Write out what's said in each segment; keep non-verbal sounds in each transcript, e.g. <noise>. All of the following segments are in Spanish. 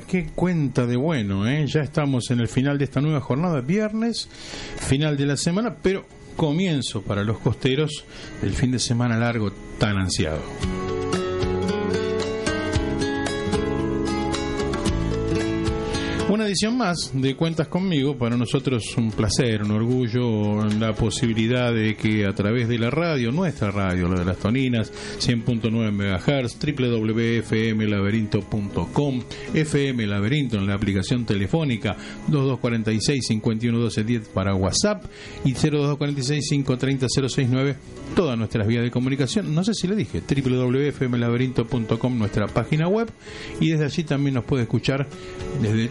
¿Qué cuenta de bueno? Eh? Ya estamos en el final de esta nueva jornada, viernes, final de la semana, pero comienzo para los costeros del fin de semana largo tan ansiado. Edición más de Cuentas conmigo, para nosotros un placer, un orgullo, la posibilidad de que a través de la radio, nuestra radio, la de las Toninas, 100.9 MHz, www.fmlaberinto.com, FM Laberinto en la aplicación telefónica, 2246-511210 para WhatsApp y 0246-530-069, todas nuestras vías de comunicación. No sé si le dije, www.fmlaberinto.com, nuestra página web, y desde allí también nos puede escuchar desde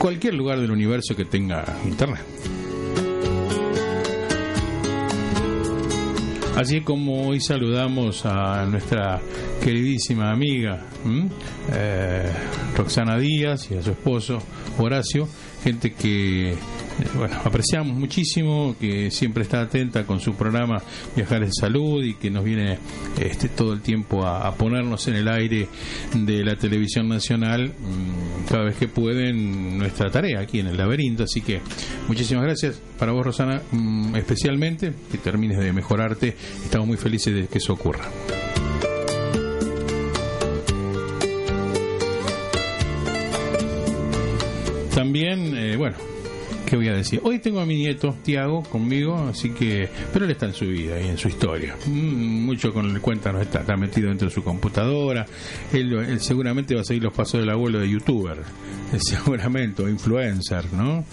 cualquier lugar del universo que tenga internet. Así como hoy saludamos a nuestra queridísima amiga eh, Roxana Díaz y a su esposo Horacio, gente que <laughs> bueno, apreciamos muchísimo, que siempre está atenta con su programa Viajar en Salud y que nos viene este, todo el tiempo a, ponernos en el aire de la televisión nacional cada vez que pueden nuestra tarea aquí en el laberinto. Así que muchísimas gracias para vos, Rosana, especialmente, que termines de mejorarte. Estamos muy felices de que eso ocurra. También, eh, bueno, ¿qué voy a decir? Hoy tengo a mi nieto, Tiago, conmigo, así que, pero él está en su vida y en su historia. Mm, mucho con el cuenta no está, está metido dentro de su computadora. Él, seguramente va a seguir los pasos del abuelo de youtuber, <laughs> seguramente, o influencer, ¿no?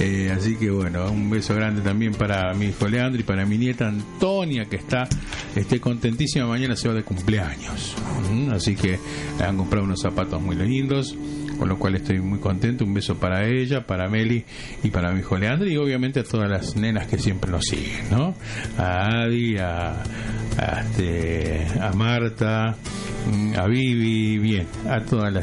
Eh, así que bueno, un beso grande también para mi hijo Leandro y para mi nieta Antonia, que está esté contentísima. Mañana se va de cumpleaños. Mm, así que le han comprado unos zapatos muy lindos con lo cual estoy muy contento. Un beso para ella, para Meli y para mi hijo Leandro y obviamente a todas las nenas que siempre nos siguen, ¿no? A Adi, a, este, a Marta, a Vivi, bien, a toda la,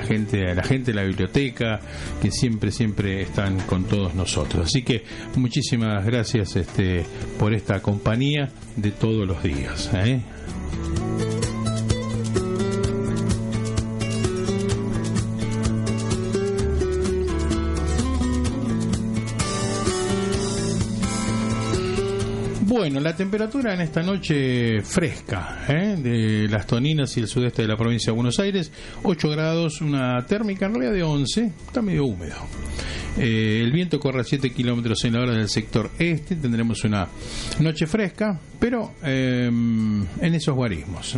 gente, a la gente de la biblioteca que siempre, siempre están con todos nosotros. Así que muchísimas gracias este, por esta compañía de todos los días. ¿eh? Bueno, la temperatura en esta noche fresca ¿eh? de las Toninas y el sudeste de la provincia de Buenos Aires, 8 grados, una térmica en realidad de 11, está medio húmedo. Eh, el viento corre a 7 kilómetros en la hora del sector este. Tendremos una noche fresca, pero eh, en esos guarismos.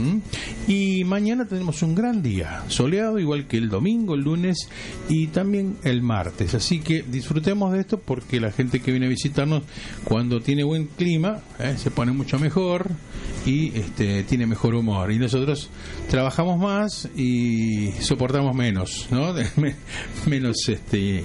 Y mañana tenemos un gran día, soleado, igual que el domingo, el lunes y también el martes. Así que disfrutemos de esto porque la gente que viene a visitarnos, cuando tiene buen clima, eh, se pone mucho mejor y este, tiene mejor humor. Y nosotros trabajamos más y soportamos menos, ¿no? <laughs> menos este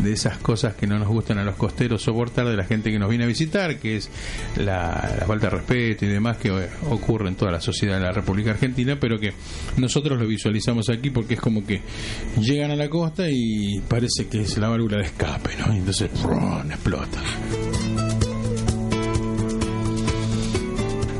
de esas cosas que no nos gustan a los costeros soportar de la gente que nos viene a visitar, que es la, falta de respeto y demás que ocurre en toda la sociedad de la República Argentina, pero que nosotros lo visualizamos aquí porque es como que llegan a la costa y parece que es la válvula de escape, ¿no? Y entonces explota.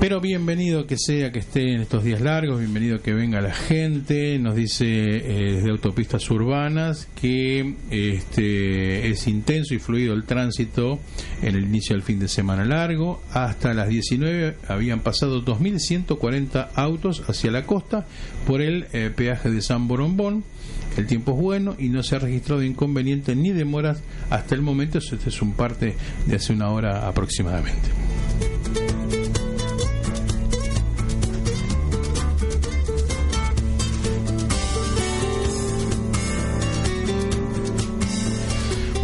Pero bienvenido que sea que esté en estos días largos, bienvenido que venga la gente. Nos dice eh, desde autopistas urbanas que este, es intenso y fluido el tránsito en el inicio del fin de semana largo. Hasta las 19 habían pasado 2.140 autos hacia la costa por el eh, peaje de San Borombón. El tiempo es bueno y no se ha registrado inconveniente ni demoras hasta el momento. Este es un parte de hace una hora aproximadamente.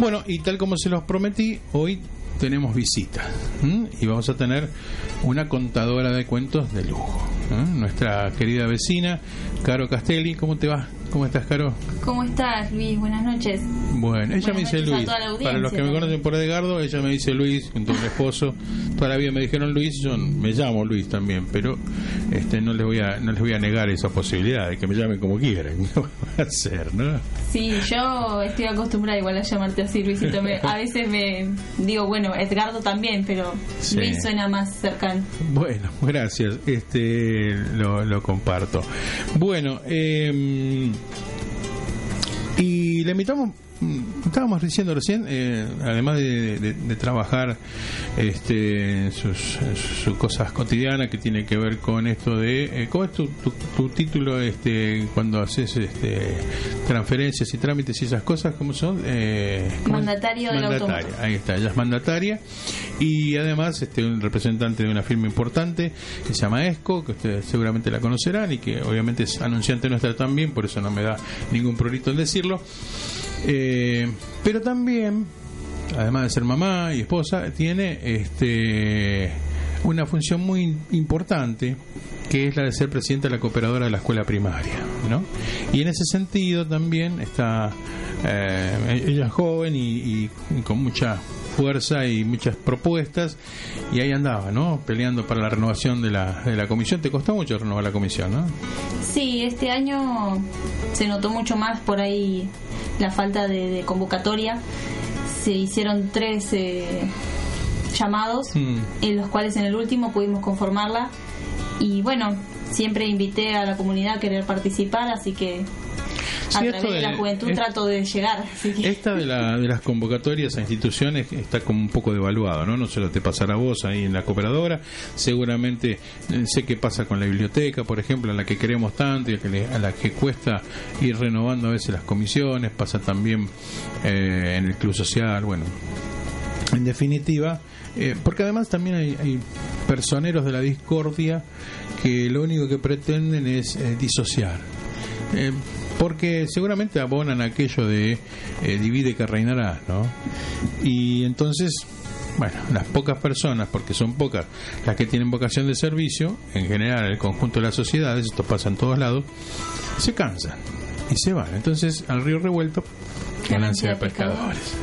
Bueno, y tal como se los prometí, hoy tenemos visita y vamos a tener una contadora de cuentos de lujo. Nuestra querida vecina, Caro Castelli, ¿cómo te va? ¿Cómo estás, Caro? ¿Cómo estás, Luis? Buenas noches. Bueno, ella me dice Luis. Para los que me conocen por Edgardo, ella me dice Luis, junto a mi esposo. Toda la vida me dijeron Luis, yo me llamo Luis también, pero este no les voy a no les voy a negar esa posibilidad de que me llamen como quieran. <laughs> Va a ser, ¿no? Sí, yo estoy acostumbrada igual a llamarte así, Luisito. a veces me digo, bueno, Edgardo también, pero Luis suena más cercano. Bueno, <laughs> gracias. Este lo, lo comparto. Bueno, eh, y le invitamos estábamos diciendo recién, eh, además de, trabajar este, sus, sus, cosas cotidianas que tiene que ver con esto de, eh, ¿cómo es tu, tu, título este, cuando haces este, transferencias y trámites y esas cosas? ¿Cómo son? Eh, mandatario de mandataria, Ahí está, ella es mandataria y además este, un representante de una firma importante que se llama ESCO, que ustedes seguramente la conocerán y que obviamente es anunciante nuestra también, por eso no me da ningún prurito en decirlo. Eh, pero también, además de ser mamá y esposa, tiene este una función muy importante que es la de ser presidenta de la cooperadora de la escuela primaria, ¿no? Y en ese sentido también está eh, ella es joven y, con mucha fuerza y muchas propuestas y ahí andaba, ¿no? Peleando para la renovación de la, de la comisión. ¿Te costó mucho renovar la comisión, no? Sí, este año se notó mucho más por ahí la falta de, convocatoria. Se hicieron tres eh, llamados, mm. en los cuales en el último pudimos conformarla. Y bueno, siempre invité a la comunidad a querer participar, así que a través de, la juventud trato de llegar. Esta de, la, de las convocatorias a instituciones está como un poco devaluado, ¿no? No se lo te pasará a vos ahí en la cooperadora. Seguramente eh, sé qué pasa con la biblioteca, por ejemplo, a la que queremos tanto y a, la que cuesta ir renovando a veces las comisiones. Pasa también eh, en el Club Social, bueno. En definitiva, eh, porque además también hay, personeros de la discordia que lo único que pretenden es disociar. Eh, porque seguramente abonan aquello de eh, divide que reinará, ¿no? Y entonces, bueno, las pocas personas, porque son pocas las que tienen vocación de servicio, en general el conjunto de las sociedades, esto pasa en todos lados, se cansan y se van. Entonces, al río revuelto, ganancia de pescadores.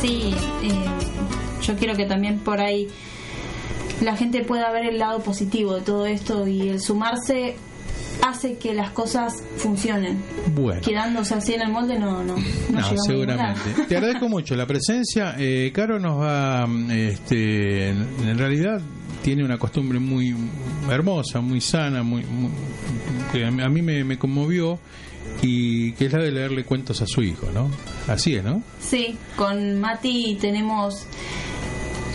Sí, eh, yo quiero que también por ahí la gente pueda ver el lado positivo de todo esto y el sumarse hace que las cosas funcionen. Bueno. Quedándose así en el molde no, no, no, seguramente. Te agradezco mucho la presencia. Eh, Caro nos va, este, en realidad tiene una costumbre muy hermosa, muy sana, muy, que a mí me, me conmovió y que es la de leerle cuentos a su hijo, ¿no? Así es, ¿no? Sí, con Mati tenemos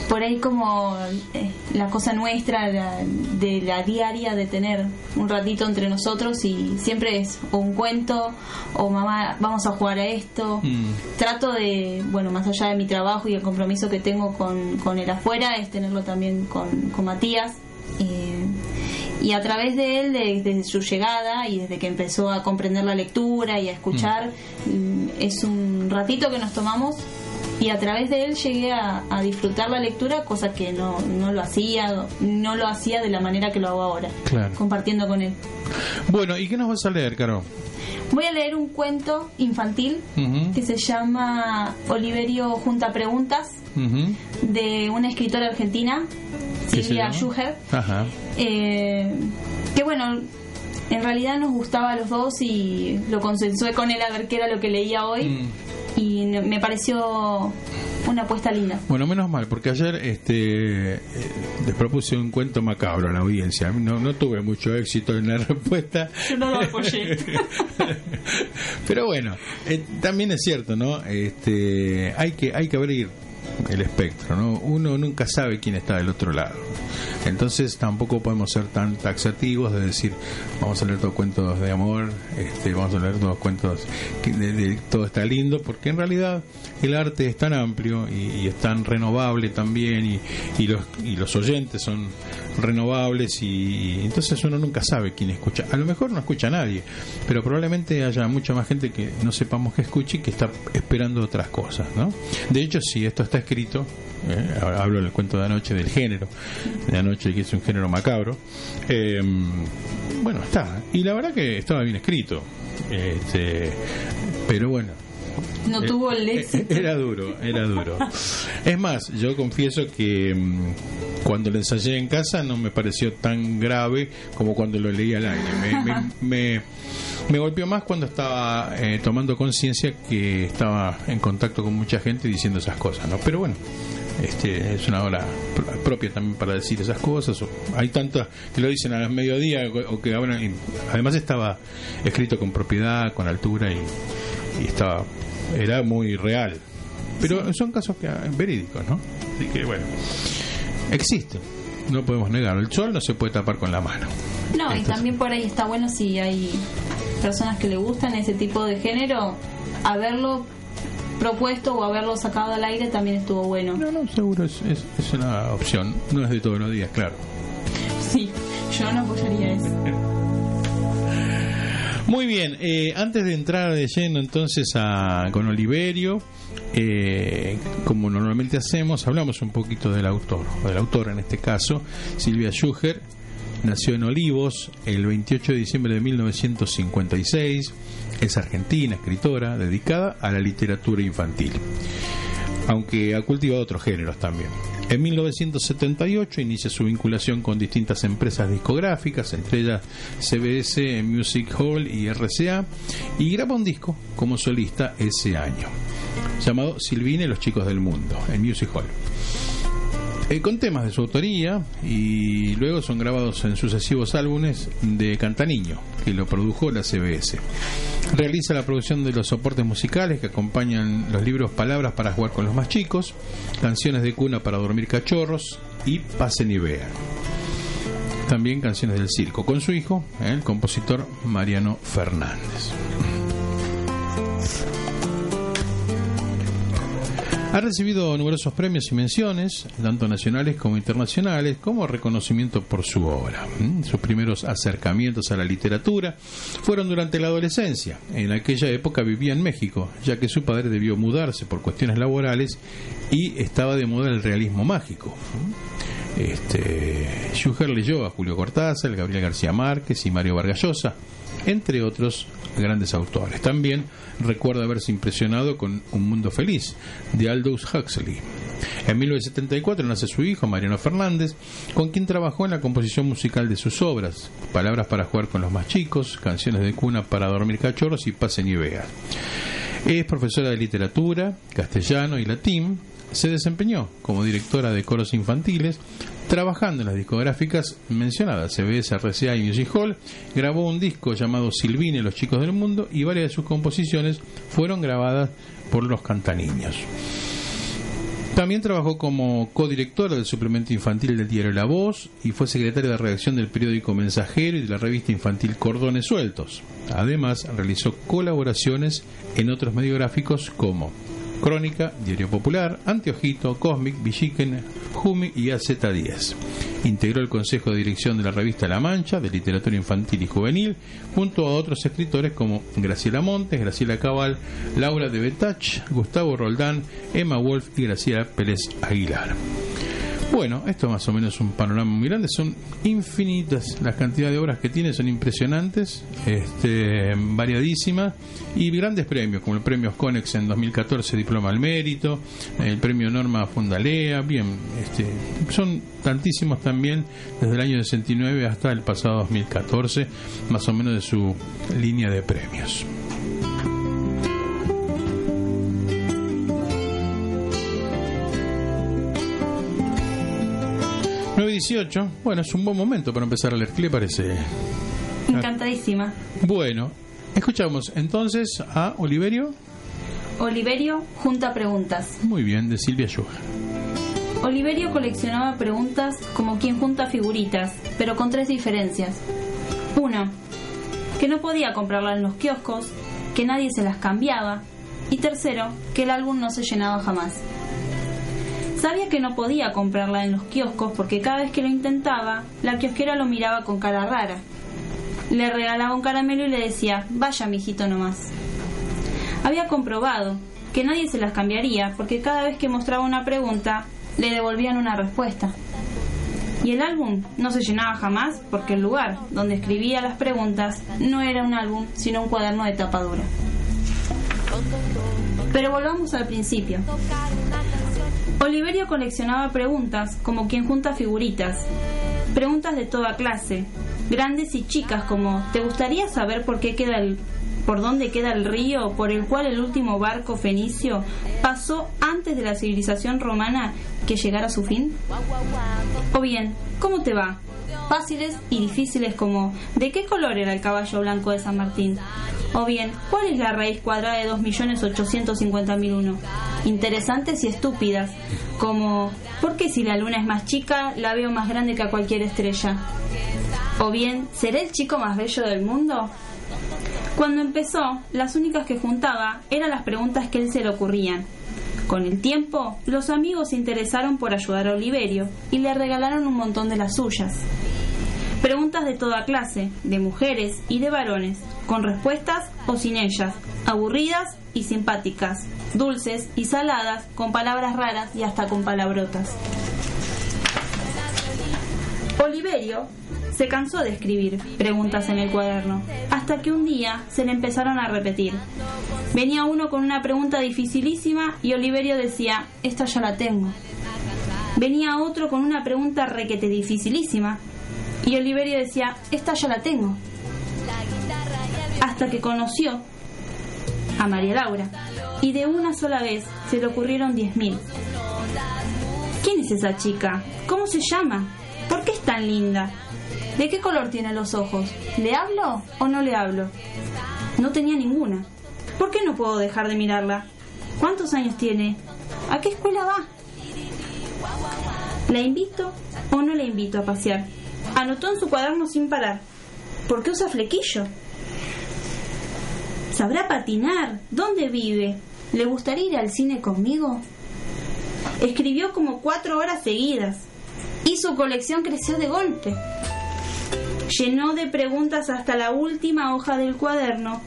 por ahí como eh, la cosa nuestra de la diaria de tener un ratito entre nosotros y siempre es o un cuento o mamá vamos a jugar a esto mm. trato de bueno más allá de mi trabajo y el compromiso que tengo con, con el afuera es tenerlo también con, con Matías eh, y a través de él desde su llegada y desde que empezó a comprender la lectura y a escuchar mm. es un ratito que nos tomamos y a través de él llegué a, disfrutar la lectura, cosa que no, no, lo hacía, no lo hacía de la manera que lo hago ahora, compartiendo con él. Bueno, ¿y qué nos vas a leer, Caro? Voy a leer un cuento infantil que se llama Oliverio Junta Preguntas, de una escritora argentina, Silvia Schuher, eh, que bueno, en realidad nos gustaba a los dos y lo consensué con él a ver qué era lo que leía hoy. Mm y me pareció una apuesta linda. Bueno, menos mal, porque ayer este eh, les propuse un cuento macabro a la audiencia. No, no tuve mucho éxito en la <laughs> respuesta. Yo no lo apoyé. <laughs> Pero bueno, eh, también es cierto, ¿no? Este, hay que hay que abrir el espectro, ¿no? Uno nunca sabe quién está del otro lado. Entonces tampoco podemos ser tan taxativos de decir, vamos a leer todos cuentos de amor, este, vamos a leer todos cuentos que de, todo está lindo, porque en realidad el arte es tan amplio y, es tan renovable también y, y, los, y los oyentes son renovables y, entonces uno nunca sabe quién escucha. A lo mejor no escucha a nadie, pero probablemente haya mucha más gente que no sepamos que escuche y que está esperando otras cosas, ¿no? De hecho, si esto está escrito, eh, hablo del cuento de anoche del género, de anoche que es un género macabro, eh, bueno, está. Y la verdad que estaba bien escrito. Este, pero bueno, no tuvo el eh, éxito. Era duro, era duro. Es más, yo confieso que mm, cuando lo ensayé en casa no me pareció tan grave como cuando lo leí al aire. Me, me, <laughs> golpeó más cuando estaba eh, tomando conciencia que estaba en contacto con mucha gente diciendo esas cosas, ¿no? Pero bueno, este, es una hora propia también para decir esas cosas. Hay tantas que lo dicen a las mediodía o que además estaba escrito con propiedad, con altura y, y estaba era muy real. Pero son casos que, verídicos, ¿no? Así que bueno, existen, no podemos negarlo. El sol no se puede tapar con la mano. No, y también por ahí está bueno si hay personas que le gustan ese tipo de género, haberlo propuesto o haberlo sacado al aire también estuvo bueno. No, no, seguro es, es, es una opción. No es de todos los días, claro. Sí, yo no apoyaría eso. <laughs> Muy bien, eh, antes de entrar de lleno entonces a, con Oliverio, eh, como normalmente hacemos, hablamos un poquito del autor, o del autor en este caso, Silvia Schuger, nació en Olivos el 28 de diciembre de 1956, es argentina, escritora, dedicada a la literatura infantil, aunque ha cultivado otros géneros también. En 1978 inicia su vinculación con distintas empresas discográficas, entre ellas CBS Music Hall y RCA, y graba un disco como solista ese año, llamado Silvine Los Chicos del Mundo, en Music Hall. Eh, con temas de su autoría y luego son grabados en sucesivos álbumes de Cantaniño, que lo produjo la CBS. Realiza la producción de los soportes musicales que acompañan los libros Palabras para jugar con los más chicos, Canciones de cuna para dormir cachorros y Pasen y vean. También canciones del circo con su hijo, el compositor Mariano Fernández. Ha recibido numerosos premios y menciones, tanto nacionales como internacionales, como reconocimiento por su obra. ¿Mm? Sus primeros acercamientos a la literatura fueron durante la adolescencia. En aquella época vivía en México, ya que su padre debió mudarse por cuestiones laborales y estaba de moda el realismo mágico. ¿Mm? Este, Schuger leyó a Julio Cortázar, Gabriel García Márquez y Mario Vargallosa, entre otros grandes autores. También recuerda haberse impresionado con Un Mundo Feliz, de Aldous Huxley. En 1974 nace su hijo, Mariano Fernández, con quien trabajó en la composición musical de sus obras, Palabras para jugar con los más chicos, Canciones de cuna para dormir cachorros y Pasen y vean. Es profesora de literatura, castellano y latín, se desempeñó como directora de coros infantiles, trabajando en las discográficas mencionadas, CBS, RCA y Music Hall, grabó un disco llamado Silvine, los chicos del mundo, y varias de sus composiciones fueron grabadas por los cantaniños. También trabajó como codirectora del suplemento infantil del diario La Voz y fue secretaria de redacción del periódico Mensajero y de la revista infantil Cordones Sueltos. Además, realizó colaboraciones en otros medios gráficos como Crónica, Diario Popular, Anteojito, Cosmic, Villiquen, Jumi y AZ10. Integró el Consejo de Dirección de la revista La Mancha, de Literatura Infantil y Juvenil, junto a otros escritores como Graciela Montes, Graciela Cabal, Laura de Betach, Gustavo Roldán, Emma Wolf y Graciela Pérez Aguilar. Bueno, esto más o menos un panorama muy grande, son infinitas las cantidades de obras que tiene, son impresionantes, este, variadísimas y grandes premios, como el premio Conex en 2014, Diploma al Mérito, el premio Norma Fundalea, bien, este, son tantísimos también desde el año 69 hasta el pasado 2014, más o menos de su línea de premios. 18. Bueno, es un buen momento para empezar a leer. ¿Qué le parece? Encantadísima. Bueno, escuchamos entonces a Oliverio. Oliverio junta preguntas. Muy bien, de Silvia Yuga. Oliverio coleccionaba preguntas como quien junta figuritas, pero con tres diferencias. Uno, que no podía comprarlas en los kioscos, que nadie se las cambiaba, y tercero, que el álbum no se llenaba jamás. Sabía que no podía comprarla en los kioscos porque cada vez que lo intentaba, la kiosquera lo miraba con cara rara. Le regalaba un caramelo y le decía, vaya, mijito nomás. Había comprobado que nadie se las cambiaría porque cada vez que mostraba una pregunta, le devolvían una respuesta. Y el álbum no se llenaba jamás porque el lugar donde escribía las preguntas no era un álbum, sino un cuaderno de tapadura. Pero volvamos al principio. Oliverio coleccionaba preguntas como quien junta figuritas. Preguntas de toda clase, grandes y chicas como ¿te gustaría saber por qué queda el por dónde queda el río por el cual el último barco fenicio pasó antes de la civilización romana que llegara a su fin? O bien, ¿cómo te va? Fáciles y difíciles como ¿de qué color era el caballo blanco de San Martín? O bien, ¿cuál es la raíz cuadrada de 2.850.001? Interesantes y estúpidas, como ¿por qué si la luna es más chica la veo más grande que a cualquier estrella? O bien, ¿seré el chico más bello del mundo? Cuando empezó, las únicas que juntaba eran las preguntas que él se le ocurrían. Con el tiempo, los amigos se interesaron por ayudar a Oliverio y le regalaron un montón de las suyas. Preguntas de toda clase, de mujeres y de varones, con respuestas o sin ellas, aburridas y simpáticas, dulces y saladas, con palabras raras y hasta con palabrotas. Oliverio se cansó de escribir preguntas en el cuaderno, hasta que un día se le empezaron a repetir. Venía uno con una pregunta dificilísima y Oliverio decía, esta ya la tengo. Venía otro con una pregunta requete dificilísima y Oliverio decía, esta ya la tengo. Hasta que conoció a María Laura y de una sola vez se le ocurrieron diez mil. ¿Quién es esa chica? ¿Cómo se llama? ¿Por qué es tan linda? ¿De qué color tiene los ojos? ¿Le hablo o no le hablo? No tenía ninguna. ¿Por qué no puedo dejar de mirarla? ¿Cuántos años tiene? ¿A qué escuela va? ¿La invito o no la invito a pasear? Anotó en su cuaderno sin parar. ¿Por qué usa flequillo? ¿Sabrá patinar? ¿Dónde vive? ¿Le gustaría ir al cine conmigo? Escribió como cuatro horas seguidas y su colección creció de golpe. Llenó de preguntas hasta la última hoja del cuaderno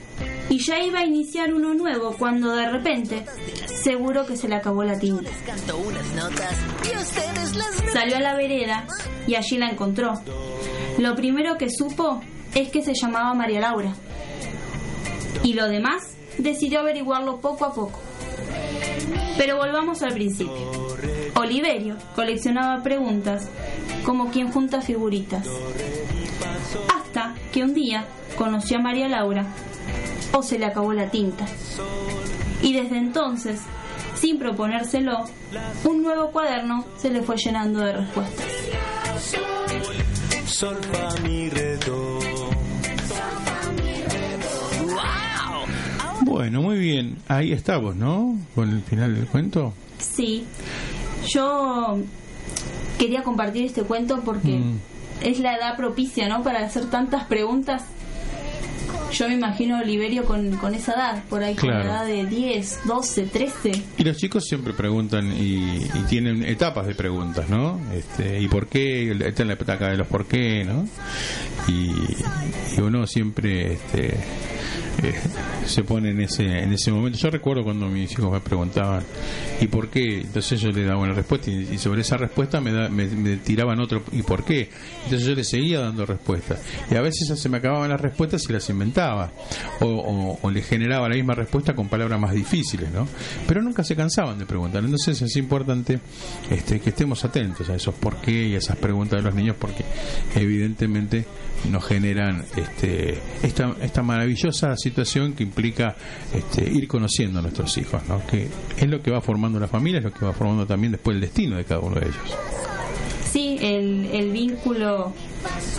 y ya iba a iniciar uno nuevo cuando de repente seguro que se le acabó la tinta. Salió a la vereda y allí la encontró. Lo primero que supo es que se llamaba María Laura. Y lo demás decidió averiguarlo poco a poco. Pero volvamos al principio. Oliverio coleccionaba preguntas como quien junta figuritas. Hasta que un día conoció a María Laura o se le acabó la tinta. Y desde entonces, sin proponérselo, un nuevo cuaderno se le fue llenando de respuestas. Bueno, muy bien. Ahí estamos, ¿no? Con el final del cuento. Sí. Yo quería compartir este cuento porque Mm. es la edad propicia, ¿no? Para hacer tantas preguntas. Yo me imagino a Oliverio con, con esa edad, por ahí con Claro. la edad de 10, 12, 13. Y los chicos siempre preguntan y, y tienen etapas de preguntas, ¿no? Este, ¿Y por qué? Esta es la etapa de los por qué, ¿no? Y, y uno siempre este, eh, se pone en ese, en ese momento. Yo recuerdo cuando mis hijos me preguntaban, ¿y por qué? Entonces yo les daba una respuesta y, sobre esa respuesta me, da- me, tiraban otro, ¿y por qué? Entonces yo les seguía dando respuestas. Y a veces se me acababan las respuestas y las inventaba. O, o, les generaba la misma respuesta con palabras más difíciles, ¿no? Pero nunca se cansaban de preguntar. Entonces es importante este, que estemos atentos a esos por qué y a esas preguntas de los niños porque evidentemente nos generan este, esta, esta maravillosa situación que implica este, ir conociendo a nuestros hijos, ¿no? que es lo que va formando la familia, es lo que va formando también después el destino de cada uno de ellos. Sí, el, vínculo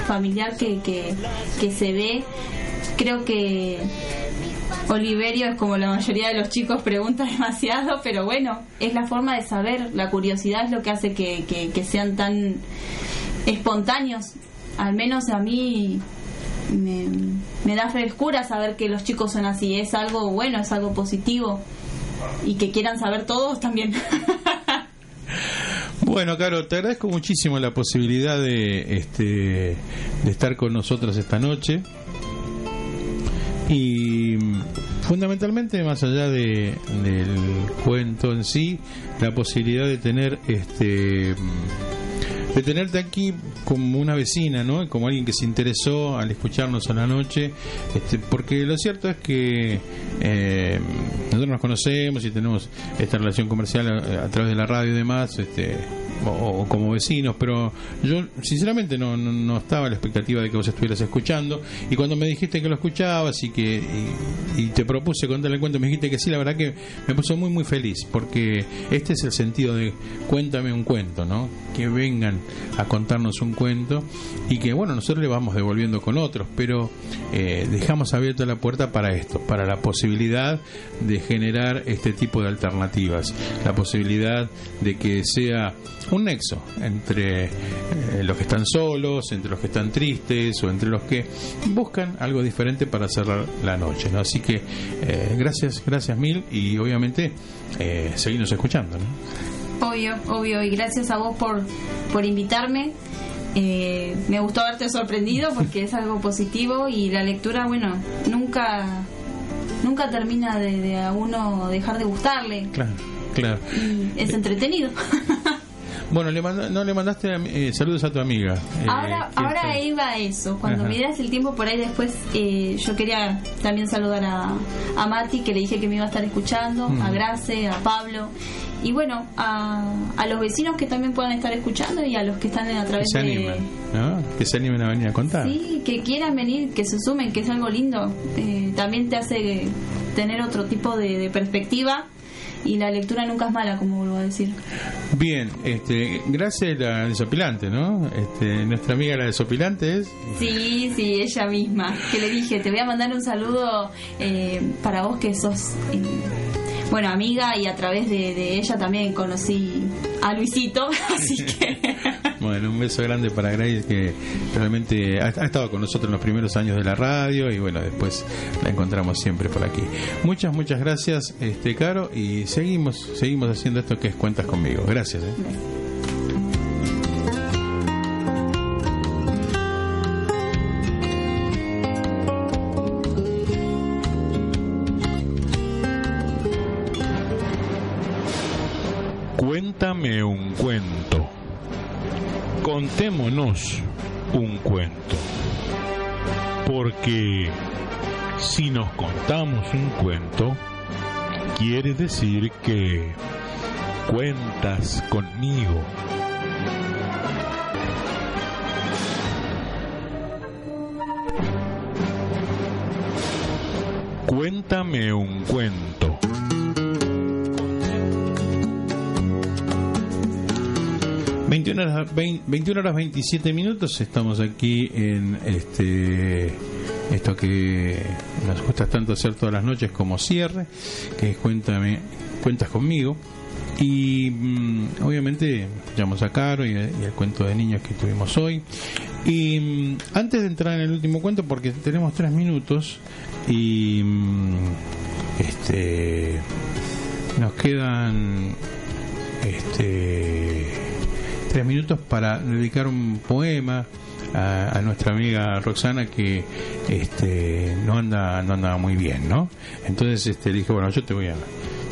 familiar que, que, que se ve. Creo que Oliverio es como la mayoría de los chicos pregunta <laughs> demasiado, pero bueno, es la forma de saber, la curiosidad es lo que hace que, que, que sean tan espontáneos. Al menos a mí me, da frescura saber que los chicos son así, es algo bueno, es algo positivo y que quieran saber todos también. <laughs> Bueno, Caro, te agradezco muchísimo la posibilidad de, este, de estar con nosotros esta noche. Y fundamentalmente, más allá de, del cuento en sí, la posibilidad de tener este de tenerte aquí como una vecina, ¿no? Como alguien que se interesó al escucharnos a la noche, este, porque lo cierto es que eh, nosotros nos conocemos y tenemos esta relación comercial a, a través de la radio y demás, este, o, como vecinos, pero yo sinceramente no, no, estaba a la expectativa de que vos estuvieras escuchando y cuando me dijiste que lo escuchabas y que y, te propuse contarle el cuento, me dijiste que sí, la verdad que me puso muy muy feliz porque este es el sentido de cuéntame un cuento, ¿no? Que vengan a contarnos un cuento y que bueno, nosotros le vamos devolviendo con otros, pero eh, dejamos abierta la puerta para esto, para la posibilidad de generar este tipo de alternativas, la posibilidad de que sea un nexo entre eh, los que están solos, entre los que están tristes o entre los que buscan algo diferente para cerrar la noche. ¿no? Así que eh, gracias, gracias mil y obviamente eh, seguimos escuchando. ¿no? Obvio, obvio, y gracias a vos por, por invitarme. Eh, me gustó haberte sorprendido porque es algo positivo y la lectura, bueno, nunca nunca termina de, de a uno dejar de gustarle. Claro, claro. Y es entretenido. <laughs> Bueno, le no le mandaste eh, saludos a tu amiga. Eh, ahora ahora iba a eso. Cuando me das el tiempo por ahí después, eh, yo quería también saludar a, a Mati, que le dije que me iba a estar escuchando, a mm. Grace, a Pablo. Y bueno, a, a los vecinos que también puedan estar escuchando y a los que están a través que se animen, ¿no? Que se animen a venir a contar. Sí, que quieran venir, que se sumen, que es algo lindo. también te hace tener otro tipo de, de perspectiva y la lectura nunca es mala, como vuelvo a decir. Bien, este, gracias a la desopilante, ¿no? Este, nuestra amiga la desopilante es. Sí, sí, ella misma. Que le dije, te voy a mandar un saludo eh, para vos que sos, eh, bueno, amiga y a través de, de ella también conocí a Luisito, <laughs> así que. <laughs> Bueno, un beso grande para Grace que realmente ha, estado con nosotros en los primeros años de la radio y bueno, después la encontramos siempre por aquí. Muchas, muchas gracias, este Caro, y seguimos, seguimos haciendo esto que es Cuentas conmigo. Gracias. ¿eh? Un cuento, quiere decir que cuentas conmigo. Cuéntame un cuento. 21 horas, 21 horas 27 minutos estamos aquí en este esto que nos gusta tanto hacer todas las noches como cierre, que Cuéntame, cuentas conmigo. Y mm, obviamente llamamos a Caro y, el cuento de niños que tuvimos hoy. Y mm, antes de entrar en el último cuento, porque tenemos tres minutos y mm, este nos quedan este tres minutos para dedicar un poema a, nuestra amiga Roxana que este no anda no anda muy bien no entonces este dije bueno yo te voy a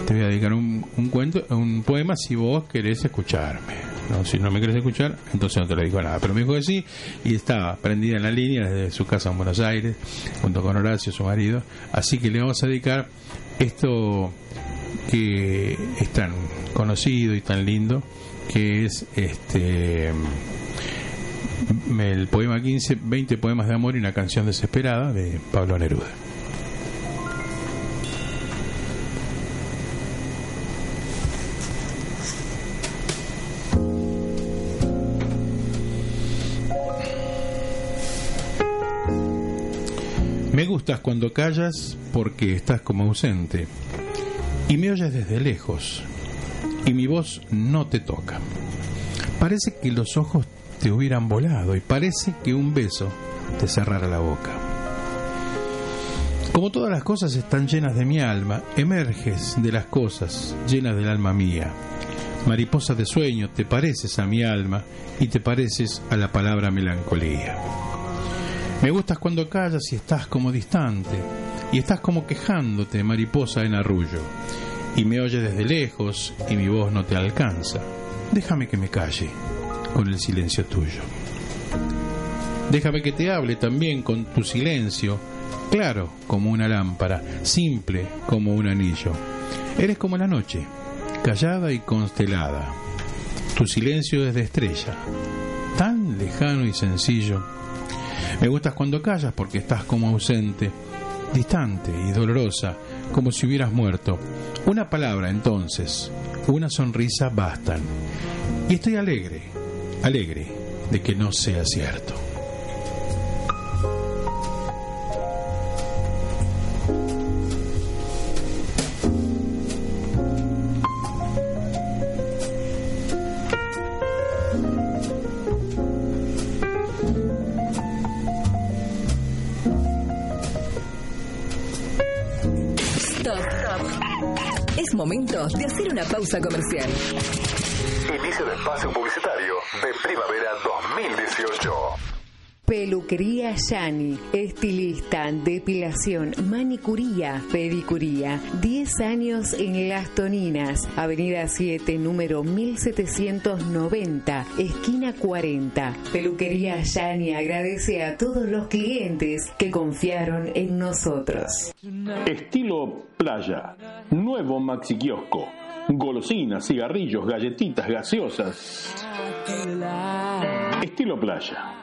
te voy a dedicar un, un cuento un poema si vos querés escucharme no, si no me querés escuchar, entonces no te lo digo nada. Pero me dijo que sí y estaba prendida en la línea desde su casa en Buenos Aires, junto con Horacio, su marido. Así que le vamos a dedicar esto que es tan conocido y tan lindo, que es este el poema 15, 20 poemas de amor y una canción desesperada de Pablo Neruda. Me gustas cuando callas porque estás como ausente y me oyes desde lejos y mi voz no te toca. Parece que los ojos te hubieran volado y parece que un beso te cerrara la boca. Como todas las cosas están llenas de mi alma, emerges de las cosas llenas del alma mía. Mariposa de sueño, te pareces a mi alma y te pareces a la palabra melancolía. Me gustas cuando callas y estás como distante, y estás como quejándote, mariposa en arrullo, y me oyes desde lejos y mi voz no te alcanza. Déjame que me calle con el silencio tuyo. Déjame que te hable también con tu silencio, claro como una lámpara, simple como un anillo. Eres como la noche, callada y constelada. Tu silencio es de estrella, tan lejano y sencillo. Me gustas cuando callas porque estás como ausente, distante y dolorosa, como si hubieras muerto. Una palabra entonces, una sonrisa bastan. Y estoy alegre, alegre de que no sea cierto. momento de hacer una pausa comercial. Inicio de espacio publicitario de primavera 2018. Peluquería Yani, estilista, depilación, manicuría, pedicuría. 10 años en Las Toninas, Avenida 7, número 1790, esquina 40. Peluquería Yani agradece a todos los clientes que confiaron en nosotros. Estilo playa, nuevo maxi kiosco. Golosinas, cigarrillos, galletitas, gaseosas. Estilo playa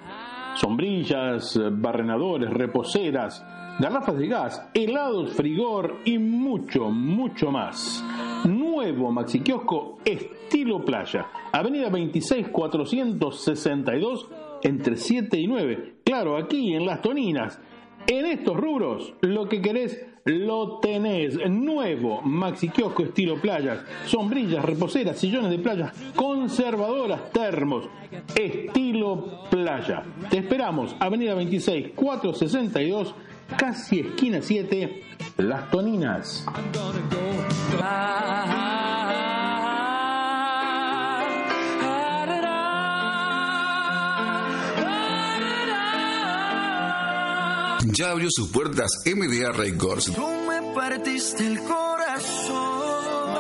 sombrillas, barrenadores, reposeras, garrafas de gas, helados, frigor y mucho, mucho más. Nuevo Maxi Kiosco estilo playa. Avenida 26 462 entre 7 y 9. Claro, aquí en Las Toninas. En estos rubros, lo que querés lo tenés. Nuevo Maxi Kiosco estilo playas. Sombrillas, reposeras, sillones de playa, conservadoras, termos. Estilo playa. Te esperamos. Avenida 26 462, casi esquina 7, Las Toninas. Ya abrió sus puertas MDA Records.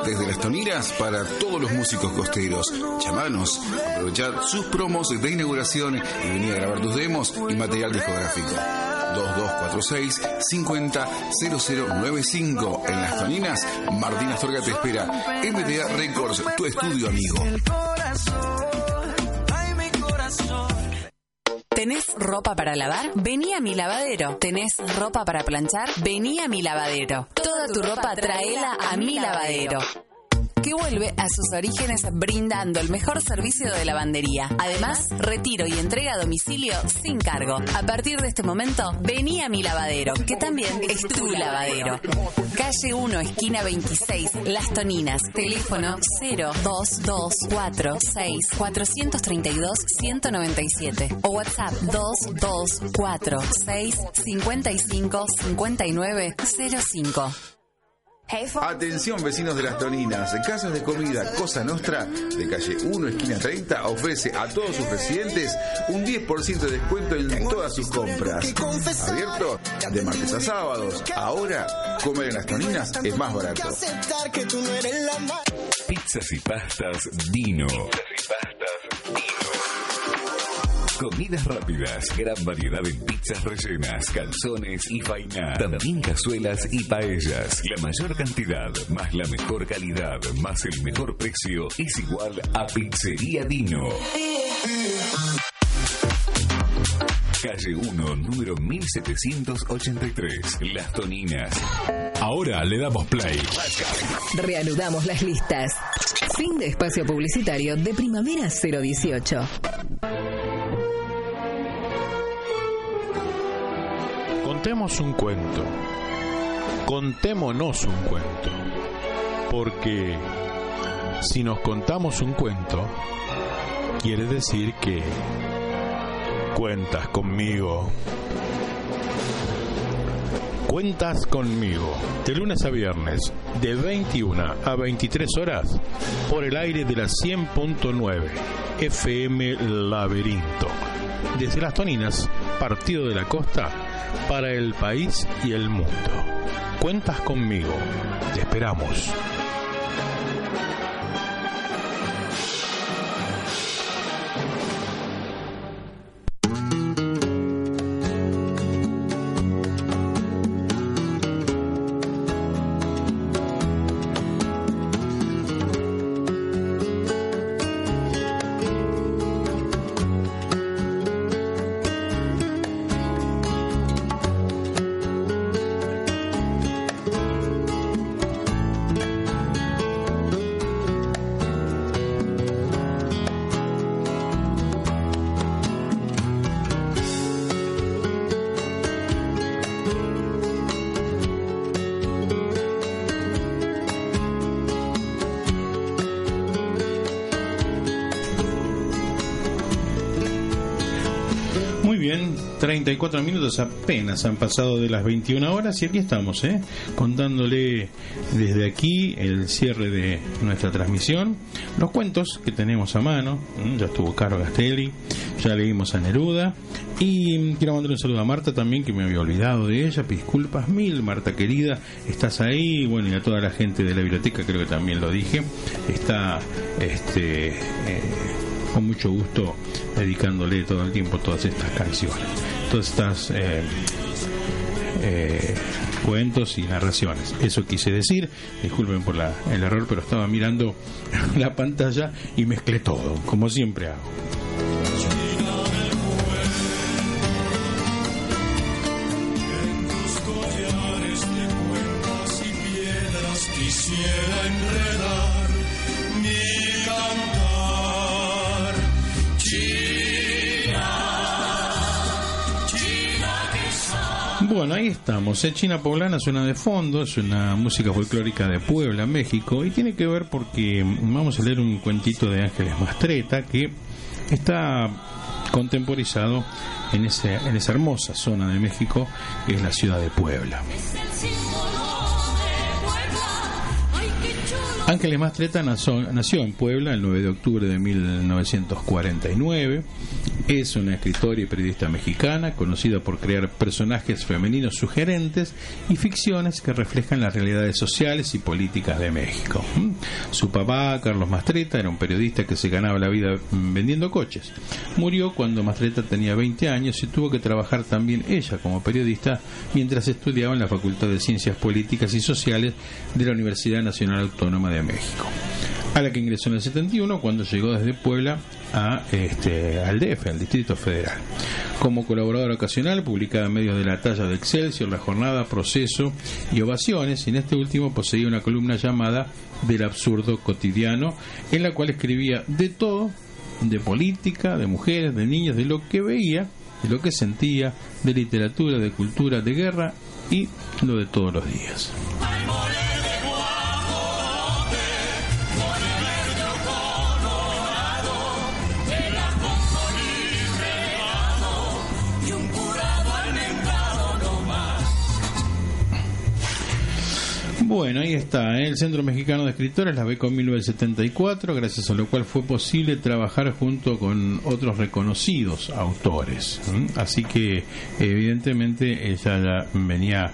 Desde las toninas para todos los músicos costeros. Llamanos, aprovechar sus promos de inauguración y venir a grabar tus demos y material discográfico. 2246 500095 en las toninas. Martín Astorga te espera. MDA Records, tu estudio amigo. Ropa para lavar? Vení a mi lavadero. ¿Tenés ropa para planchar? Vení a mi lavadero. Toda tu ropa traela a mi lavadero que vuelve a sus orígenes brindando el mejor servicio de lavandería. Además, retiro y entrega a domicilio sin cargo. A partir de este momento, vení a mi lavadero, que también es tu lavadero. Calle 1, esquina 26, Las Toninas. Teléfono 0224 432 197 o WhatsApp 2246 55 59 05. Atención vecinos de las Toninas, Casas de Comida Cosa Nostra de calle 1 esquina 30 ofrece a todos sus residentes un 10% de descuento en todas sus compras. Abierto de martes a sábados. Ahora comer en las Toninas es más barato. Pizzas y pastas Dino. Comidas rápidas, gran variedad en pizzas rellenas, calzones y faina. También cazuelas y paellas. La mayor cantidad, más la mejor calidad, más el mejor precio es igual a Pizzería Dino. Calle 1, número 1783, Las Toninas. Ahora le damos play. Reanudamos las listas. Fin de espacio publicitario de Primavera 018. Contemos un cuento. Contémonos un cuento. Porque si nos contamos un cuento, quiere decir que cuentas conmigo. Cuentas conmigo, de lunes a viernes, de 21 a 23 horas, por el aire de la 100.9 FM Laberinto. Desde las Toninas, partido de la costa, para el país y el mundo. Cuentas conmigo, te esperamos. 34 minutos apenas han pasado de las 21 horas y aquí estamos, ¿eh? contándole desde aquí el cierre de nuestra transmisión, los cuentos que tenemos a mano, ya estuvo Caro Gastelli, ya leímos a Neruda y quiero mandar un saludo a Marta también que me había olvidado de ella, disculpas mil Marta querida, estás ahí, bueno y a toda la gente de la biblioteca creo que también lo dije, está este... Eh, con mucho gusto dedicándole todo el tiempo todas estas canciones, todas estas eh, eh, cuentos y narraciones. Eso quise decir, disculpen por la, el error, pero estaba mirando <laughs> la pantalla y mezclé todo, como siempre hago. Bueno, ahí estamos. ¿eh? China Poblana suena de fondo, es una música folclórica de Puebla, México, y tiene que ver porque vamos a leer un cuentito de Ángeles Mastreta que está contemporizado en, ese, en esa hermosa zona de México que es la ciudad de Puebla. Ángeles Mastreta nació, en Puebla el 9 de octubre de 1949. Es una escritora y periodista mexicana conocida por crear personajes femeninos sugerentes y ficciones que reflejan las realidades sociales y políticas de México. Su papá, Carlos Mastreta, era un periodista que se ganaba la vida vendiendo coches. Murió cuando Mastreta tenía 20 años y tuvo que trabajar también ella como periodista mientras estudiaba en la Facultad de Ciencias Políticas y Sociales de la Universidad Nacional Autónoma de México, a la que ingresó en el 71 cuando llegó desde Puebla a este, al DF, al Distrito Federal. Como colaborador ocasional, publicaba en medios de la talla de Excelsior, La Jornada, Proceso y Ovaciones, y en este último poseía una columna llamada Del Absurdo Cotidiano, en la cual escribía de todo, de política, de mujeres, de niños, de lo que veía, de lo que sentía, de literatura, de cultura, de guerra y lo de todos los días. Bueno, ahí está, ¿eh? el Centro Mexicano de Escritores la becó en 1974, gracias a lo cual fue posible trabajar junto con otros reconocidos autores. Así que, evidentemente, ella ya venía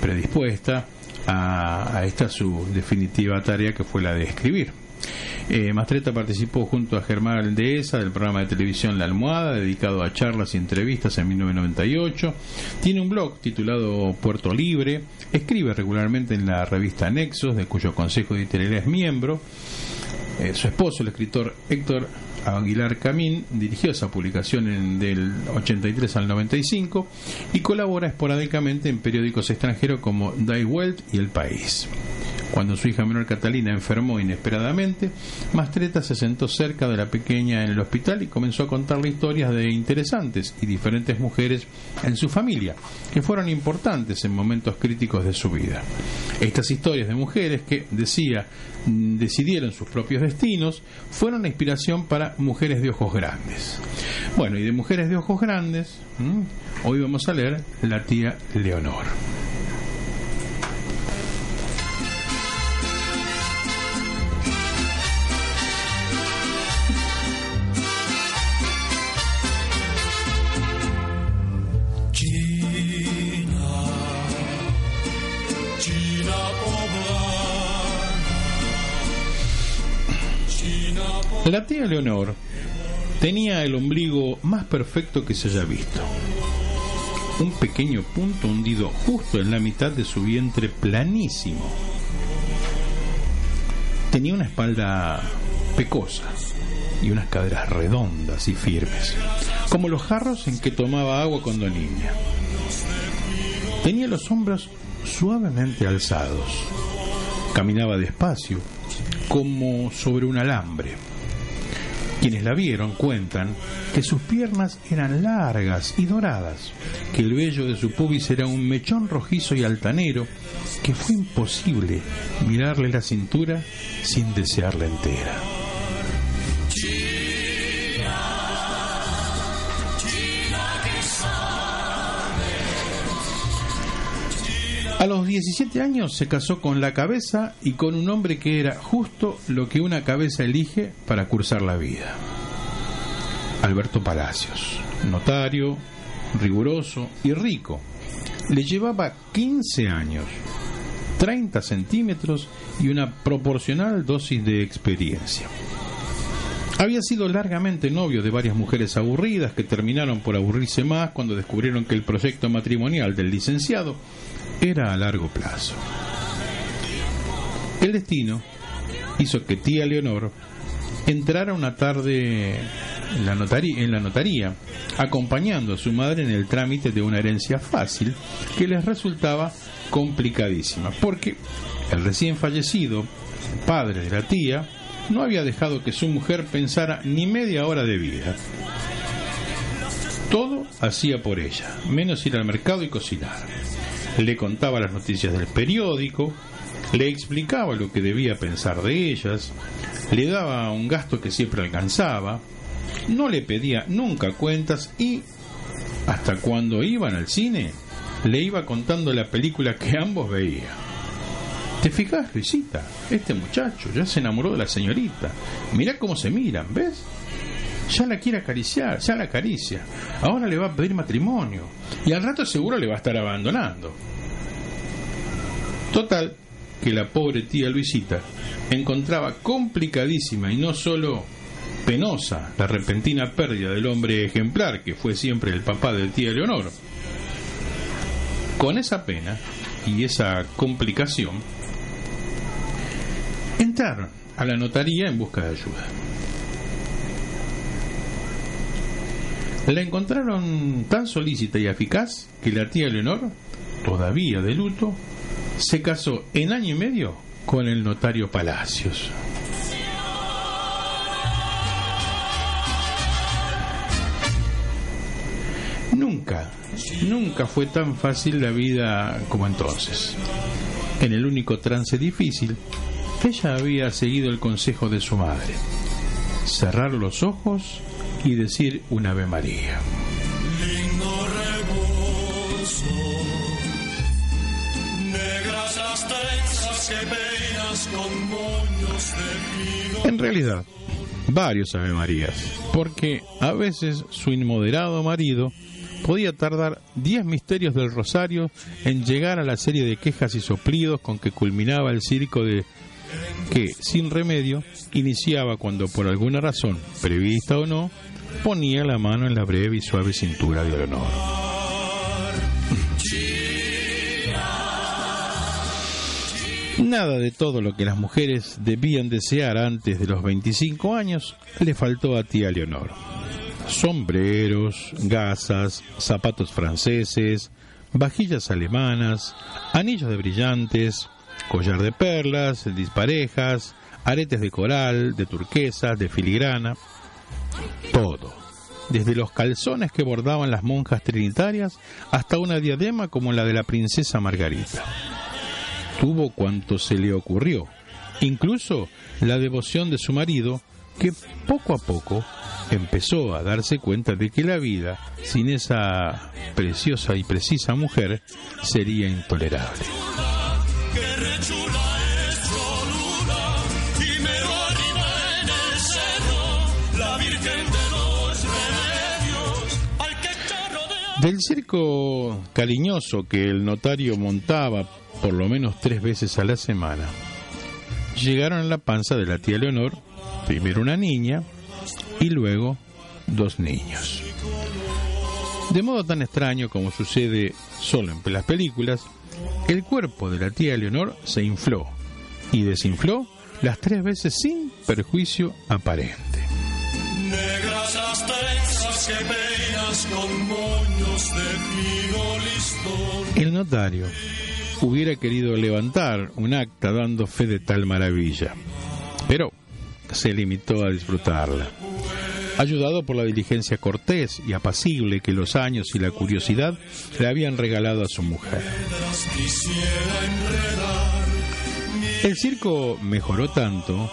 predispuesta a, a esta su definitiva tarea que fue la de escribir. Eh, participó junto a Germán Aldeza del programa de televisión La Almohada, dedicado a charlas y entrevistas en 1998. Tiene un blog titulado Puerto Libre. Escribe regularmente en la revista Nexos, de cuyo consejo editorial es miembro. Eh, su esposo, el escritor Héctor Aguilar Camín, dirigió esa publicación en, del 83 al 95 y colabora esporádicamente en periódicos extranjeros como Die Welt y El País. Cuando su hija menor Catalina enfermó inesperadamente, Mastreta se sentó cerca de la pequeña en el hospital y comenzó a contarle historias de interesantes y diferentes mujeres en su familia, que fueron importantes en momentos críticos de su vida. Estas historias de mujeres que, decía, decidieron sus propios destinos, fueron la inspiración para Mujeres de Ojos Grandes. Bueno, y de Mujeres de Ojos Grandes, hoy vamos a leer La tía Leonor. La tía Leonor tenía el ombligo más perfecto que se haya visto. Un pequeño punto hundido justo en la mitad de su vientre planísimo. Tenía una espalda pecosa y unas caderas redondas y firmes, como los jarros en que tomaba agua cuando niña. Tenía los hombros suavemente alzados. Caminaba despacio, como sobre un alambre quienes la vieron cuentan que sus piernas eran largas y doradas, que el vello de su pubis era un mechón rojizo y altanero, que fue imposible mirarle la cintura sin desearla entera. A los 17 años se casó con la cabeza y con un hombre que era justo lo que una cabeza elige para cursar la vida. Alberto Palacios, notario, riguroso y rico. Le llevaba 15 años, 30 centímetros y una proporcional dosis de experiencia. Había sido largamente novio de varias mujeres aburridas que terminaron por aburrirse más cuando descubrieron que el proyecto matrimonial del licenciado era a largo plazo. El destino hizo que tía Leonor entrara una tarde en la, notaría, en la notaría, acompañando a su madre en el trámite de una herencia fácil que les resultaba complicadísima, porque el recién fallecido padre de la tía no había dejado que su mujer pensara ni media hora de vida. Todo hacía por ella, menos ir al mercado y cocinar le contaba las noticias del periódico, le explicaba lo que debía pensar de ellas, le daba un gasto que siempre alcanzaba, no le pedía nunca cuentas y, hasta cuando iban al cine, le iba contando la película que ambos veían. ¿Te fijas, Luisita? Este muchacho ya se enamoró de la señorita. Mirá cómo se miran, ¿ves? Ya la quiere acariciar, ya la acaricia. Ahora le va a pedir matrimonio. Y al rato seguro le va a estar abandonando. Total, que la pobre tía Luisita encontraba complicadísima y no solo penosa la repentina pérdida del hombre ejemplar que fue siempre el papá de tía Leonor. Con esa pena y esa complicación, entraron a la notaría en busca de ayuda. La encontraron tan solícita y eficaz que la tía Leonor, todavía de luto, se casó en año y medio con el notario Palacios. Nunca, nunca fue tan fácil la vida como entonces. En el único trance difícil, ella había seguido el consejo de su madre. Cerrar los ojos y decir un Ave María. En realidad, varios Ave Marías, porque a veces su inmoderado marido podía tardar 10 misterios del rosario en llegar a la serie de quejas y soplidos con que culminaba el circo de que, sin remedio, iniciaba cuando por alguna razón, prevista o no, ponía la mano en la breve y suave cintura de Leonor. Nada de todo lo que las mujeres debían desear antes de los 25 años le faltó a tía Leonor. Sombreros, gasas, zapatos franceses, vajillas alemanas, anillos de brillantes, collar de perlas, disparejas, aretes de coral, de turquesas, de filigrana, todo. Desde los calzones que bordaban las monjas trinitarias hasta una diadema como la de la princesa Margarita. Tuvo cuanto se le ocurrió, incluso la devoción de su marido, que poco a poco empezó a darse cuenta de que la vida sin esa preciosa y precisa mujer sería intolerable. Del circo cariñoso que el notario montaba por lo menos tres veces a la semana, llegaron a la panza de la tía Leonor, primero una niña y luego dos niños. De modo tan extraño como sucede solo en las películas, el cuerpo de la tía Leonor se infló y desinfló las tres veces sin perjuicio aparente. El notario hubiera querido levantar un acta dando fe de tal maravilla, pero se limitó a disfrutarla. Ayudado por la diligencia cortés y apacible que los años y la curiosidad le habían regalado a su mujer. El circo mejoró tanto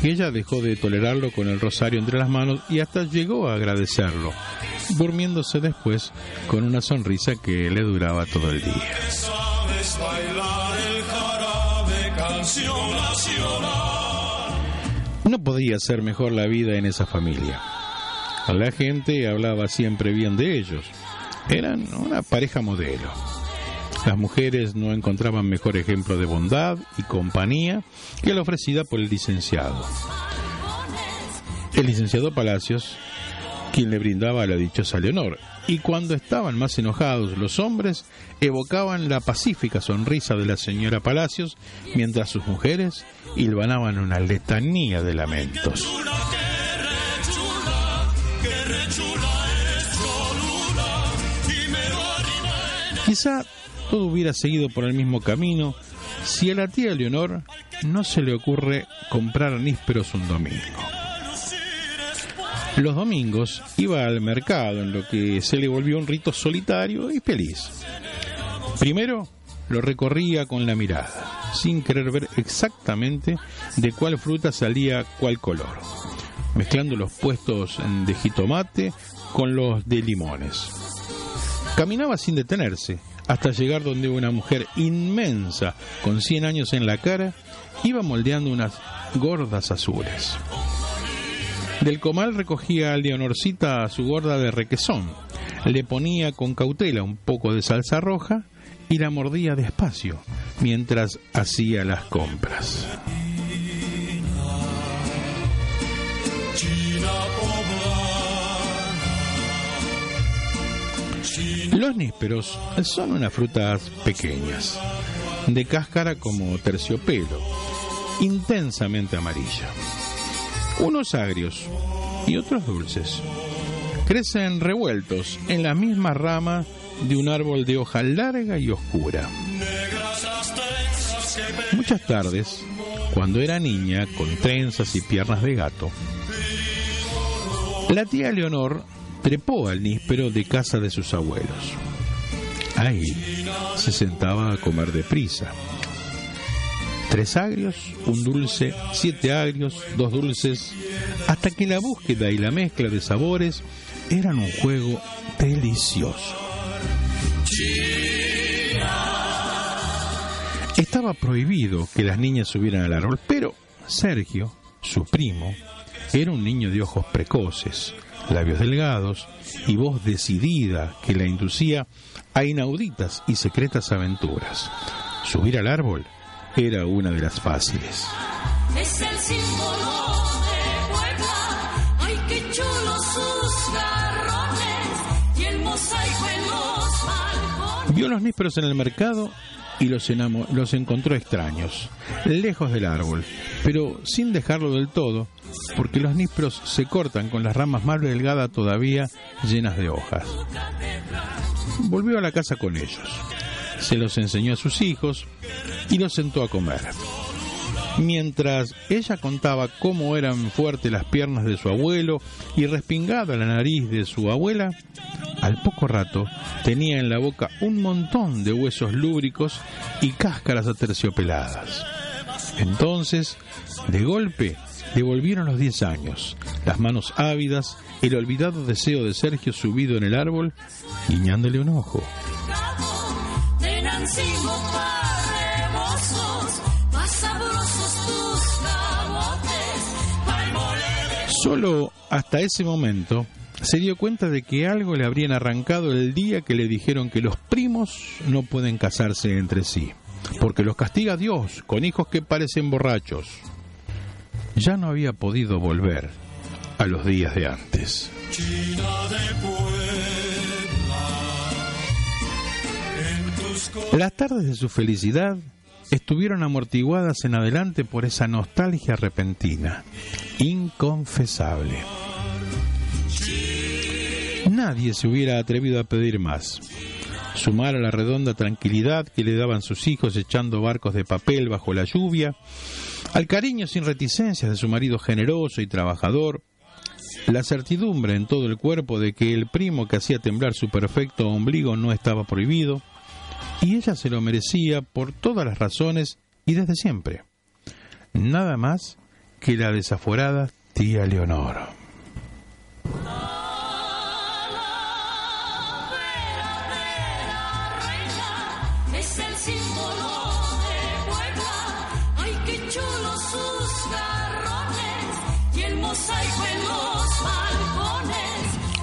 que ella dejó de tolerarlo con el rosario entre las manos y hasta llegó a agradecerlo, durmiéndose después con una sonrisa que le duraba todo el día. No podía ser mejor la vida en esa familia. La gente hablaba siempre bien de ellos. Eran una pareja modelo. Las mujeres no encontraban mejor ejemplo de bondad y compañía que la ofrecida por el licenciado. El licenciado Palacios, quien le brindaba la dichosa Leonor, y cuando estaban más enojados los hombres, evocaban la pacífica sonrisa de la señora Palacios, mientras sus mujeres hilvanaban una letanía de lamentos. Quizá todo hubiera seguido por el mismo camino si a la tía Leonor no se le ocurre comprar nísperos un domingo. Los domingos iba al mercado en lo que se le volvió un rito solitario y feliz. Primero lo recorría con la mirada, sin querer ver exactamente de cuál fruta salía cuál color, mezclando los puestos de jitomate con los de limones. Caminaba sin detenerse, hasta llegar donde una mujer inmensa, con 100 años en la cara, iba moldeando unas gordas azules. Del comal recogía a Leonorcita su gorda de requesón, le ponía con cautela un poco de salsa roja y la mordía despacio mientras hacía las compras. Los nísperos son unas frutas pequeñas, de cáscara como terciopelo, intensamente amarilla. Unos agrios y otros dulces. Crecen revueltos en la misma rama de un árbol de hoja larga y oscura. Muchas tardes, cuando era niña con trenzas y piernas de gato, la tía Leonor trepó al níspero de casa de sus abuelos. Ahí se sentaba a comer deprisa. Tres agrios, un dulce, siete agrios, dos dulces, hasta que la búsqueda y la mezcla de sabores eran un juego delicioso. Estaba prohibido que las niñas subieran al árbol, pero Sergio, su primo, era un niño de ojos precoces, labios delgados y voz decidida que la inducía a inauditas y secretas aventuras. Subir al árbol era una de las fáciles. Es el símbolo de Puebla. Ay, qué chulos sus garrones y el mosaico en los balcones. Vio los nísperos en el mercado y los, los encontró extraños, lejos del árbol, pero sin dejarlo del todo, porque los nísperos se cortan con las ramas más delgadas todavía llenas de hojas. Volvió a la casa con ellos. Se los enseñó a sus hijos, y lo sentó a comer. Mientras ella contaba cómo eran fuertes las piernas de su abuelo y respingada la nariz de su abuela, al poco rato tenía en la boca un montón de huesos lúbricos y cáscaras aterciopeladas. Entonces, de golpe, devolvieron los diez años, las manos ávidas, el olvidado deseo de Sergio subido en el árbol, guiñándole un ojo. Solo hasta ese momento se dio cuenta de que algo le habrían arrancado el día que le dijeron que los primos no pueden casarse entre sí, porque los castiga Dios con hijos que parecen borrachos. Ya no había podido volver a los días de antes. Las tardes de su felicidad estuvieron amortiguadas en adelante por esa nostalgia repentina, inconfesable. Nadie se hubiera atrevido a pedir más. Sumar a la redonda tranquilidad que le daban sus hijos echando barcos de papel bajo la lluvia, al cariño sin reticencias de su marido generoso y trabajador, la certidumbre en todo el cuerpo de que el primo que hacía temblar su perfecto ombligo no estaba prohibido, y ella se lo merecía por todas las razones y desde siempre. Nada más que la desaforada tía Leonor.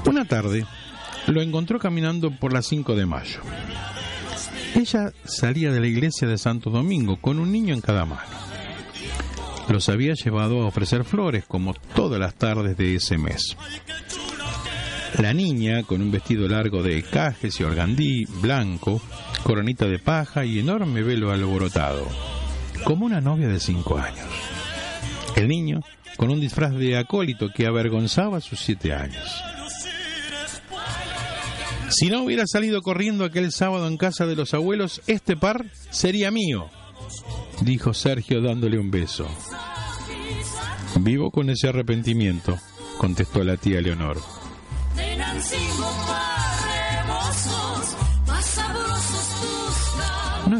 Una tarde lo encontró caminando por las 5 de mayo. Ella salía de la iglesia de Santo Domingo con un niño en cada mano. Los había llevado a ofrecer flores como todas las tardes de ese mes. La niña, con un vestido largo de cajes y organdí blanco, coronita de paja y enorme velo alborotado, como una novia de cinco años. El niño, con un disfraz de acólito que avergonzaba sus siete años. Si no hubiera salido corriendo aquel sábado en casa de los abuelos, este par sería mío, dijo Sergio dándole un beso. Vivo con ese arrepentimiento, contestó la tía Leonor.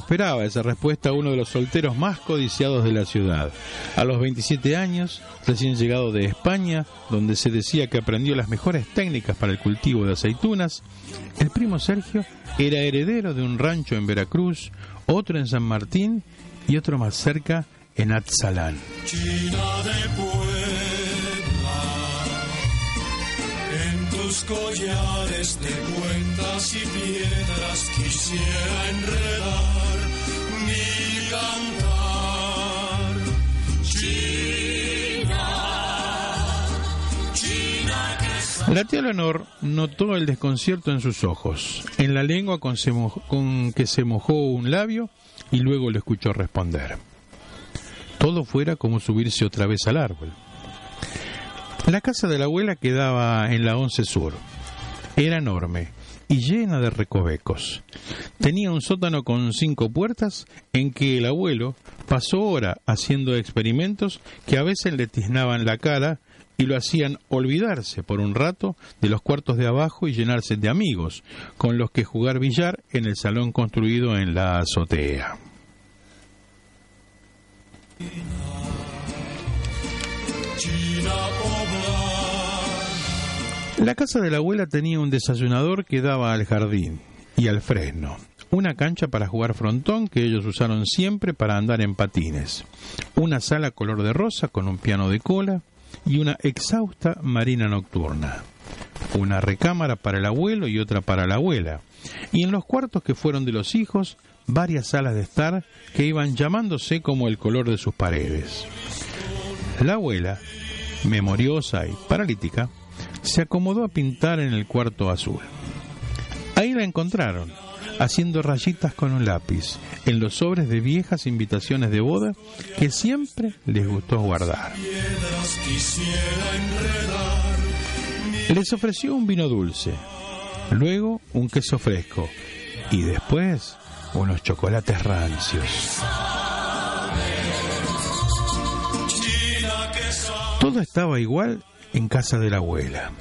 Esperaba esa respuesta a uno de los solteros más codiciados de la ciudad. A los 27 años, recién llegado de España, donde se decía que aprendió las mejores técnicas para el cultivo de aceitunas, el primo Sergio era heredero de un rancho en Veracruz, otro en San Martín y otro más cerca en Atzalán. Collares de cuentas y piedras quisiera enredar mi cantar. China, China que La tía Leonor notó el desconcierto en sus ojos, en la lengua con, con que se mojó un labio y luego le escuchó responder. Todo fuera como subirse otra vez al árbol. La casa de la abuela quedaba en la Once Sur. Era enorme y llena de recovecos. Tenía un sótano con cinco puertas en que el abuelo pasó hora haciendo experimentos que a veces le tiznaban la cara y lo hacían olvidarse por un rato de los cuartos de abajo y llenarse de amigos, con los que jugar billar en el salón construido en la azotea. La casa de la abuela tenía un desayunador que daba al jardín y al fresno, una cancha para jugar frontón que ellos usaron siempre para andar en patines, una sala color de rosa con un piano de cola y una exhausta marina nocturna, una recámara para el abuelo y otra para la abuela, y en los cuartos que fueron de los hijos, varias salas de estar que iban llamándose como el color de sus paredes. La abuela, memoriosa y paralítica, se acomodó a pintar en el cuarto azul. Ahí la encontraron, haciendo rayitas con un lápiz, en los sobres de viejas invitaciones de boda que siempre les gustó guardar. Les ofreció un vino dulce, luego un queso fresco y después unos chocolates rancios. Todo estaba igual en casa de la abuela.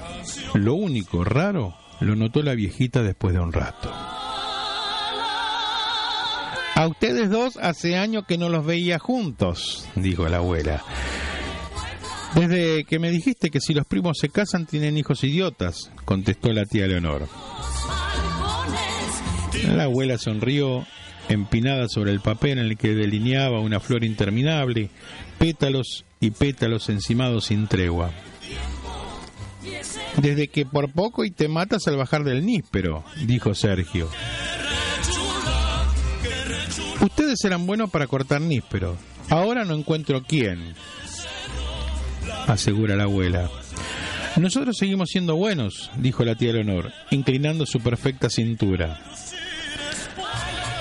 Lo único raro lo notó la viejita después de un rato. A ustedes dos hace años que no los veía juntos, dijo la abuela. Desde que me dijiste que si los primos se casan tienen hijos idiotas, contestó la tía Leonor. La abuela sonrió, empinada sobre el papel en el que delineaba una flor interminable, pétalos y pétalos encimados sin tregua. Desde que por poco y te matas al bajar del níspero, dijo Sergio. Ustedes eran buenos para cortar níspero. Ahora no encuentro quién, asegura la abuela. Nosotros seguimos siendo buenos, dijo la tía Leonor, inclinando su perfecta cintura.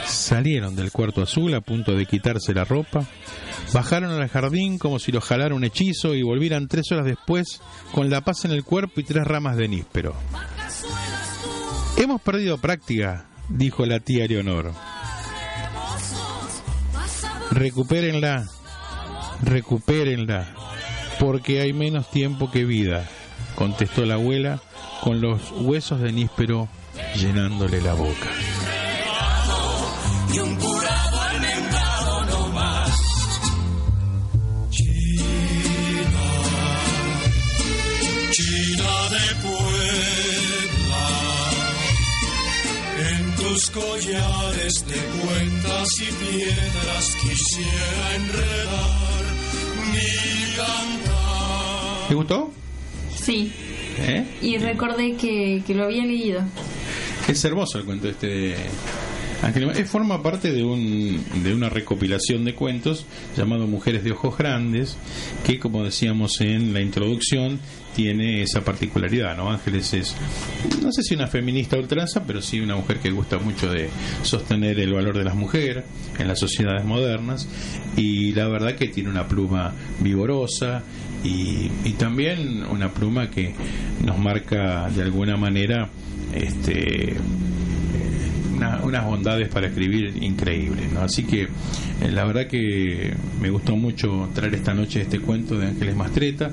Salieron del cuarto azul a punto de quitarse la ropa, bajaron al jardín como si los jalara un hechizo y volvieran tres horas después con la paz en el cuerpo y tres ramas de níspero. Hemos perdido práctica, dijo la tía Leonor. Recupérenla, recupérenla, porque hay menos tiempo que vida, contestó la abuela con los huesos de níspero llenándole la boca. Tus collares de cuentas y piedras quisiera enredar mi cantar. ¿Te gustó? Sí. ¿Eh? Y recordé que, que lo había leído. Es hermoso el cuento este de Ángel. Eh, Forma parte de, un, de una recopilación de cuentos llamado Mujeres de Ojos Grandes, que como decíamos en la introducción, tiene esa particularidad, ¿no? Ángeles es, no sé si una feminista ultranza, pero sí una mujer que gusta mucho de sostener el valor de las mujeres en las sociedades modernas y la verdad que tiene una pluma vigorosa y, y también una pluma que nos marca de alguna manera este una- unas bondades para escribir increíbles. ¿no? Así que eh, la verdad que me gustó mucho traer esta noche este cuento de Ángeles Mastreta.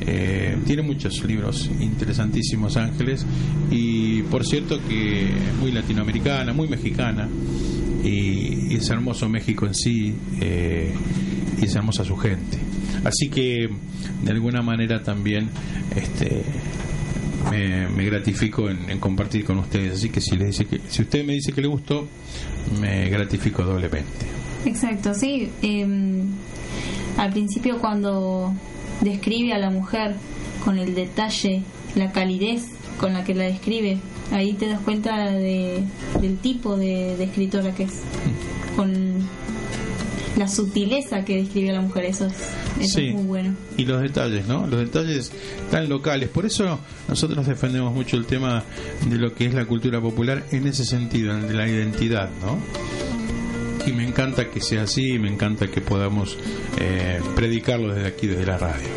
Eh, tiene muchos libros interesantísimos Ángeles y por cierto que es muy latinoamericana, muy mexicana y, y es hermoso México en sí eh, y es hermosa su gente. Así que de alguna manera también este me, me gratifico en, compartir con ustedes. Así que si le dice que si usted me dice que le gustó, me gratifico doblemente. Exacto, sí. Eh, al principio cuando describe a la mujer con el detalle, la calidez con la que la describe, ahí te das cuenta de, del tipo de, de escritora que es, con la sutileza que describe a la mujer, eso es, eso Sí. es muy bueno. Y los detalles, ¿no? Los detalles tan locales. Por eso nosotros defendemos mucho el tema de lo que es la cultura popular en ese sentido, en el de la identidad, ¿no? Y me encanta que sea así, me encanta que podamos eh, predicarlo desde aquí, desde la radio.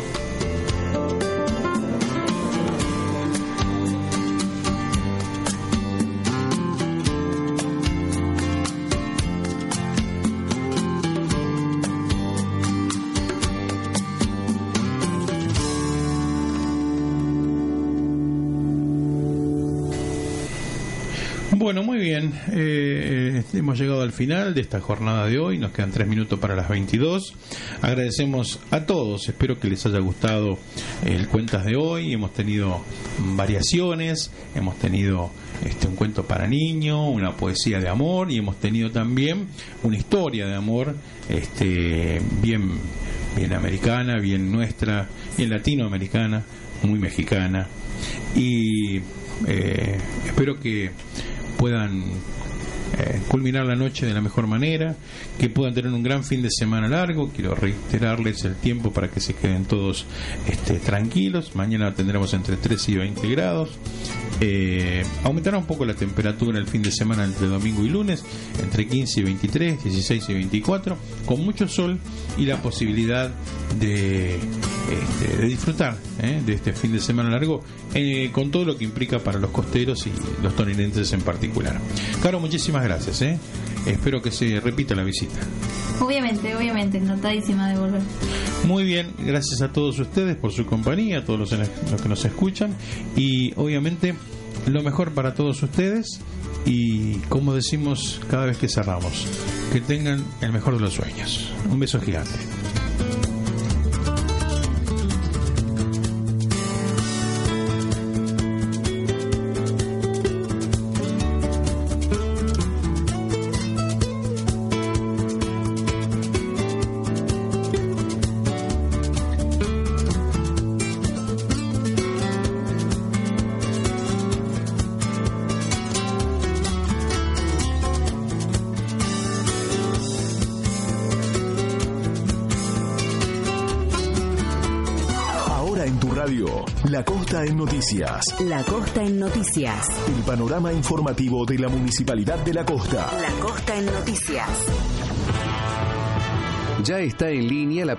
Eh, hemos llegado al final de esta jornada de hoy. Nos quedan tres minutos para las 22. Agradecemos a todos. Espero que les haya gustado el Cuentas de hoy. Hemos tenido variaciones. Hemos tenido este, un cuento para niños, una poesía de amor y hemos tenido también una historia de amor este, bien, bien americana, bien nuestra, bien latinoamericana, muy mexicana. Y eh, espero que puedan eh, culminar la noche de la mejor manera, que puedan tener un gran fin de semana largo. Quiero reiterarles el tiempo para que se queden todos este, tranquilos. Mañana tendremos entre 13 y 20 grados. Eh, aumentará un poco la temperatura el fin de semana entre domingo y lunes, entre 15 y 23, 16 y 24, con mucho sol y la posibilidad de este, de disfrutar ¿eh? de este fin de semana largo eh, con todo lo que implica para los costeros y los toninenses en particular. Caro, muchísimas gracias. ¿eh? Espero que se repita la visita. Obviamente, obviamente, encantadísima de volver. Muy bien, gracias a todos ustedes por su compañía, a todos los, los que nos escuchan y obviamente lo mejor para todos ustedes y como decimos cada vez que cerramos, que tengan el mejor de los sueños. Un beso gigante. Noticias. La Costa en Noticias. El panorama informativo de la Municipalidad de La Costa. La Costa en Noticias. Ya está en línea la